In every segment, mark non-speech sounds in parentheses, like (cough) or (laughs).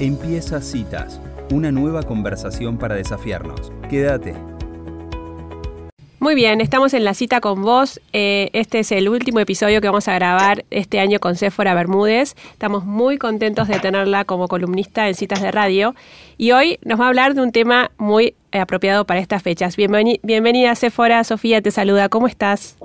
Empieza Citas, una nueva conversación para desafiarnos. Quédate. Muy bien, estamos en la cita con vos. Eh, este es el último episodio que vamos a grabar este año con Céfora Bermúdez. Estamos muy contentos de tenerla como columnista en citas de radio. Y hoy nos va a hablar de un tema muy apropiado para estas fechas. bienvenida, Céfora. Sofía te saluda. ¿Cómo estás?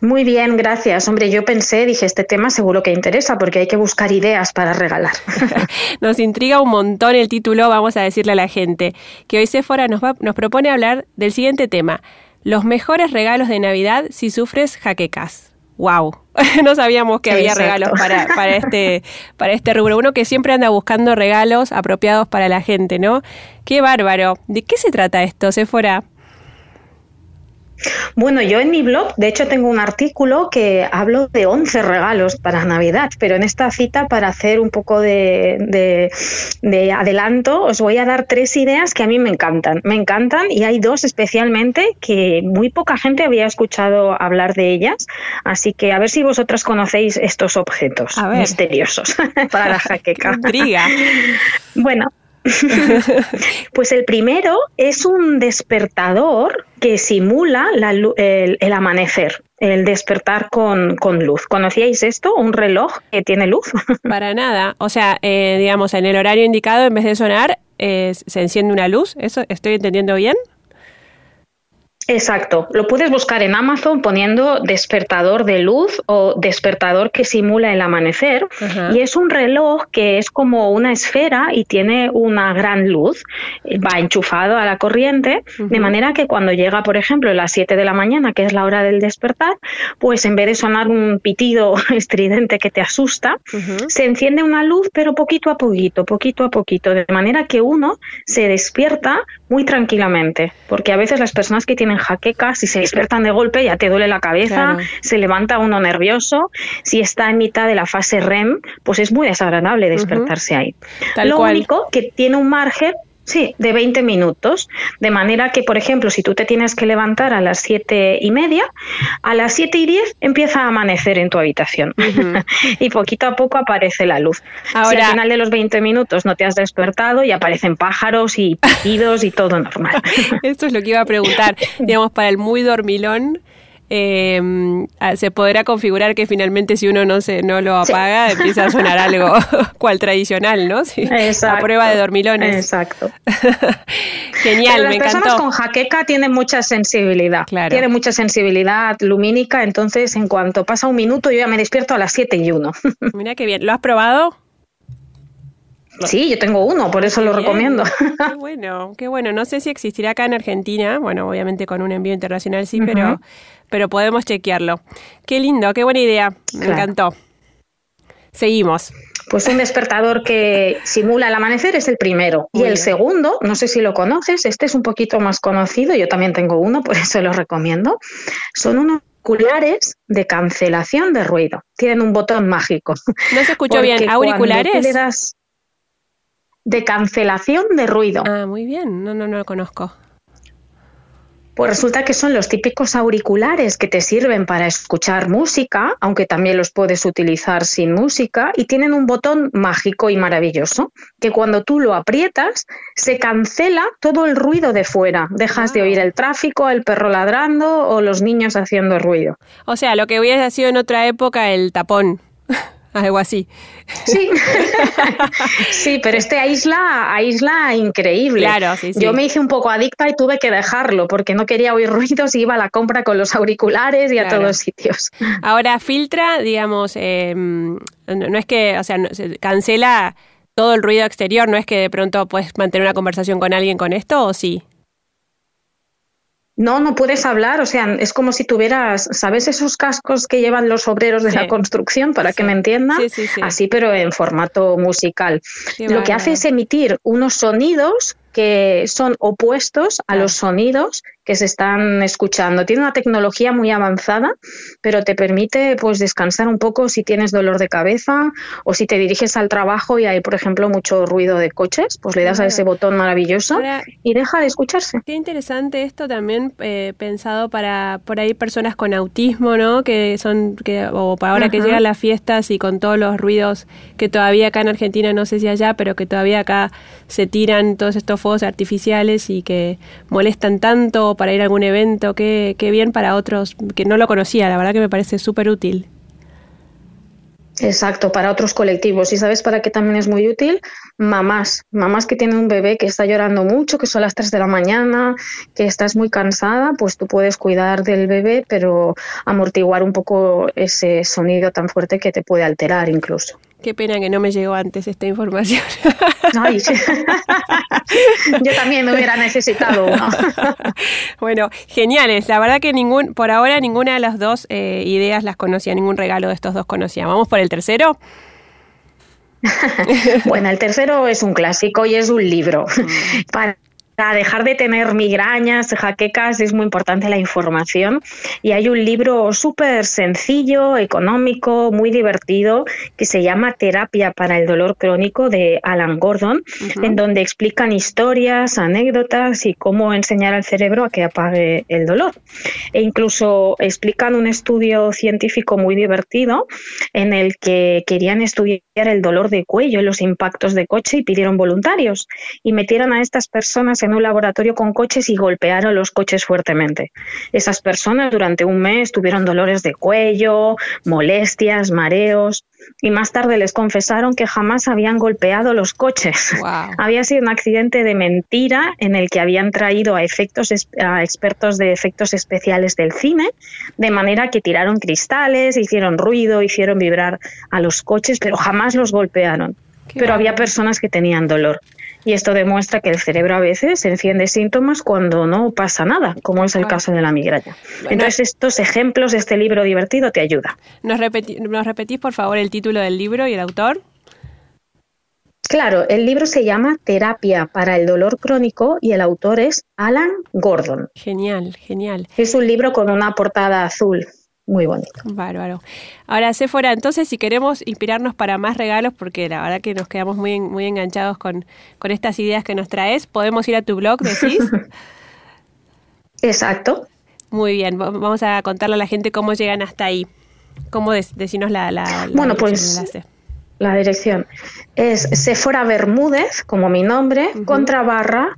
Muy bien, gracias. Hombre, yo pensé, dije, este tema seguro que interesa porque hay que buscar ideas para regalar. (laughs) nos intriga un montón el título, vamos a decirle a la gente que hoy Sephora nos, nos propone hablar del siguiente tema, los mejores regalos de Navidad si sufres jaquecas. ¡Wow! (laughs) no sabíamos que había regalos para, para, este, (laughs) para este rubro. Uno que siempre anda buscando regalos apropiados para la gente, ¿no? ¡Qué bárbaro! ¿De qué se trata esto, Sephora? Bueno, yo en mi blog, de hecho, tengo un artículo que hablo de 11 regalos para Navidad, pero en esta cita, para hacer un poco de, adelanto, os voy a dar tres ideas que a mí me encantan. Me encantan y hay dos especialmente que muy poca gente había escuchado hablar de ellas, así que a ver si vosotras conocéis estos objetos misteriosos para la jaqueca. (laughs) Intriga. Bueno, (laughs) pues el primero es un despertador que simula el, amanecer, el despertar con, luz. ¿Conocíais esto? ¿Un reloj que tiene luz? (laughs) Para nada. O sea, eh, digamos, en el horario indicado, en vez de sonar, eh, se enciende una luz. ¿Eso estoy entendiendo bien? Exacto, lo puedes buscar en Amazon poniendo despertador de luz o despertador que simula el amanecer. Y es un reloj que es como una esfera y tiene una gran luz, va enchufado a la corriente, de manera que cuando llega, por ejemplo, a las 7 de la mañana, que es la hora del despertar, pues en vez de sonar un pitido (laughs) estridente que te asusta, se enciende una luz, pero poquito a poquito, poquito a poquito, de manera que uno se despierta muy tranquilamente, porque a veces las personas que tienen jaquecas, si se despiertan de golpe ya te duele la cabeza, se levanta uno nervioso. Si está en mitad de la fase REM, pues es muy desagradable despertarse ahí. Lo único que tiene un margen Sí, de 20 minutos. De manera que, por ejemplo, si tú te tienes que levantar a las siete y media, a las siete y diez empieza a amanecer en tu habitación. (laughs) y poquito a poco aparece la luz. Ahora, si al final de los 20 minutos no te has despertado y aparecen pájaros y (laughs) pitidos y todo normal. Esto es lo que iba a preguntar. (laughs) Digamos, para el muy dormilón, eh, se podrá configurar que finalmente si uno no se no lo apaga (laughs) empieza a sonar algo (laughs) cual tradicional, ¿no? Sí, Exacto. A prueba de dormilones. Exacto. (laughs) Genial, las personas con jaqueca tienen mucha sensibilidad. Claro. Tiene mucha sensibilidad lumínica, entonces en cuanto pasa un minuto yo ya me despierto a las 7 y 1. Mira qué bien. ¿Lo has probado? (laughs) Sí, yo tengo uno, por eso lo recomiendo. Qué (laughs) bueno, qué bueno. No sé si existirá acá en Argentina, bueno, obviamente con un envío internacional sí, pero pero podemos chequearlo. Qué lindo, qué buena idea. Me encantó. Seguimos. Pues un despertador que simula el amanecer es el primero. y el segundo, no sé si lo conoces, este es un poquito más conocido, yo también tengo uno, (laughs) por eso lo recomiendo. Son unos auriculares de cancelación de ruido. Tienen un botón mágico. No se escuchó bien. ¿Auriculares? De cancelación de ruido. Ah, muy bien. No, no, no lo conozco. Pues resulta que son los típicos auriculares que te sirven para escuchar música, aunque también los puedes utilizar sin música, y tienen un botón mágico y maravilloso, que cuando tú lo aprietas se cancela todo el ruido de fuera. Dejas de oír el tráfico, el perro ladrando o los niños haciendo ruido. O sea, lo que hubiera sido en otra época el tapón. Algo así. Sí, (laughs) sí, pero este aísla, aísla increíble. Claro, sí, Yo me hice un poco adicta y tuve que dejarlo porque no quería oír ruidos y iba a la compra con los auriculares y a todos sitios. (laughs) Ahora filtra, digamos, em, no es que, o sea, se cancela todo el ruido exterior, no es que de pronto puedes mantener una conversación con alguien con esto o sí. No, no puedes hablar, o sea, es como si tuvieras, ¿sabes esos cascos que llevan los obreros de la construcción, para que me entiendan? Así, pero en formato musical. Lo que hace es emitir unos sonidos que son opuestos a los sonidos que se están escuchando. Tiene una tecnología muy avanzada, pero te permite pues descansar un poco si tienes dolor de cabeza o si te diriges al trabajo y hay, por ejemplo, mucho ruido de coches, pues le das a ese botón maravilloso y deja de escucharse. Qué interesante esto también eh, pensado para por ahí personas con autismo, ¿no? Que son que o para ahora que llegan las fiestas y con todos los ruidos que todavía acá en Argentina no sé si allá, pero que todavía acá se tiran todos estos fuegos artificiales y que molestan tanto para ir a algún evento, qué, qué bien para otros que no lo conocía, la verdad que me parece súper útil. Exacto, para otros colectivos. ¿Y sabes para qué también es muy útil? Mamás, mamás que tienen un bebé que está llorando mucho, que son las 3 de la mañana, que estás muy cansada, pues tú puedes cuidar del bebé, pero amortiguar un poco ese sonido tan fuerte que te puede alterar incluso. Qué pena que no me llegó antes esta información. (laughs) Yo también me hubiera necesitado (laughs) bueno, geniales. La verdad que ningún, por ahora ninguna de las dos eh, ideas las conocía, ningún regalo de estos dos conocía. ¿Vamos por el tercero? (laughs) bueno, el tercero es un clásico y es un libro. Mm. Para para dejar de tener migrañas, jaquecas, es muy importante la información. Y hay un libro súper sencillo, económico, muy divertido, que se llama Terapia para el Dolor Crónico de Alan Gordon, en donde explican historias, anécdotas y cómo enseñar al cerebro a que apague el dolor. E incluso explican un estudio científico muy divertido en el que querían estudiar el dolor de cuello, los impactos de coche y pidieron voluntarios y metieron a estas personas en un laboratorio con coches y golpearon los coches fuertemente. Esas personas durante un mes tuvieron dolores de cuello, molestias, mareos y más tarde les confesaron que jamás habían golpeado los coches. (laughs) Había sido un accidente de mentira en el que habían traído a, efectos, a expertos de efectos especiales del cine, de manera que tiraron cristales, hicieron ruido, hicieron vibrar a los coches, pero jamás los golpearon. pero había personas que tenían dolor. Y esto demuestra que el cerebro a veces enciende síntomas cuando no pasa nada, como es el caso de la migraña. Entonces, estos ejemplos de este libro divertido te ayudan. ¿Nos, ¿Nos repetís, por favor, el título del libro y el autor? Claro, el libro se llama Terapia para el dolor crónico y el autor es Alan Gordon. Genial, genial. Es un libro con una portada azul muy bonito. Bárbaro. Ahora, Sephora, entonces si queremos inspirarnos para más regalos, porque la verdad que nos quedamos muy, muy enganchados con, con estas ideas que nos traes, ¿podemos ir a tu blog, decís? (laughs) Exacto. Muy bien, vamos a contarle a la gente cómo llegan hasta ahí. ¿Cómo decirnos la, la, Bueno, pues la dirección es Sephora Bermúdez, como mi nombre, contra barra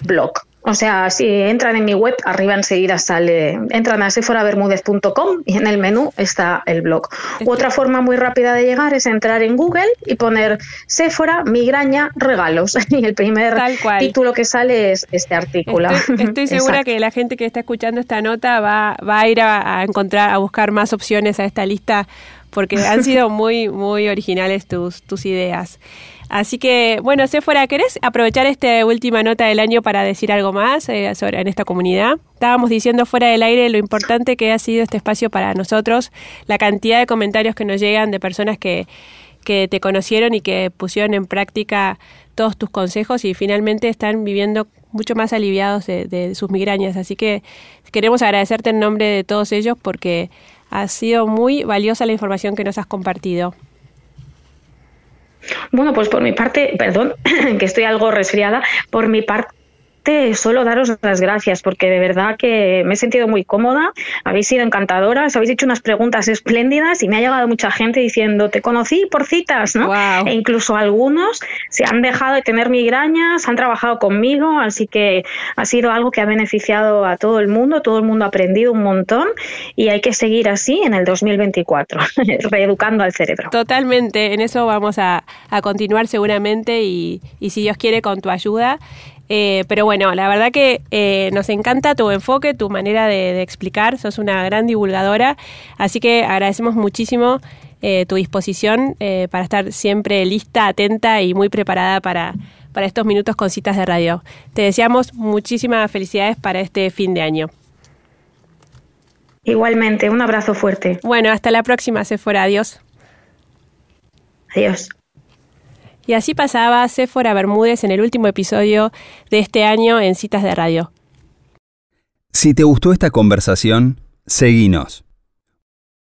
blog. O sea, si entran en mi web, arriba enseguida sale, entran a sephorabermudez.com y en el menú está el blog. otra forma muy rápida de llegar es entrar en Google y poner Sephora migraña regalos. (laughs) Y el primer título que sale es este artículo. Estoy, segura que la gente que está escuchando esta nota va, va a ir a, encontrar, a buscar más opciones a esta lista porque han sido (laughs) muy, muy originales tus, tus ideas. Así que, bueno, fuera, ¿querés aprovechar esta última nota del año para decir algo más eh, sobre, en esta comunidad? Estábamos diciendo fuera del aire lo importante que ha sido este espacio para nosotros, la cantidad de comentarios que nos llegan de personas que, que te conocieron y que pusieron en práctica todos tus consejos y finalmente están viviendo mucho más aliviados de, de sus migrañas. Así que queremos agradecerte en nombre de todos ellos porque ha sido muy valiosa la información que nos has compartido. Bueno, pues por mi parte, perdón, (laughs) que estoy algo resfriada, por mi parte solo daros las gracias porque de verdad que me he sentido muy cómoda, habéis sido encantadoras, habéis hecho unas preguntas espléndidas y me ha llegado mucha gente diciendo, te conocí por citas, ¿no? E incluso algunos se han dejado de tener migrañas, han trabajado conmigo, así que ha sido algo que ha beneficiado a todo el mundo, todo el mundo ha aprendido un montón y hay que seguir así en el 2024, (laughs) reeducando al cerebro. Totalmente, en eso vamos a, continuar seguramente y, y si Dios quiere con tu ayuda eh, pero bueno, la verdad que eh, nos encanta tu enfoque, tu manera de, explicar, sos una gran divulgadora, así que agradecemos muchísimo eh, tu disposición para estar siempre lista, atenta y muy preparada para, para estos minutos con citas de radio. Te deseamos muchísimas felicidades para este fin de año. Igualmente, un abrazo fuerte. Bueno, hasta la próxima, fuera Adiós. Adiós. Y así pasaba Sephora Bermúdez en el último episodio de este año en Citas de Radio. Si te gustó esta conversación, seguinos.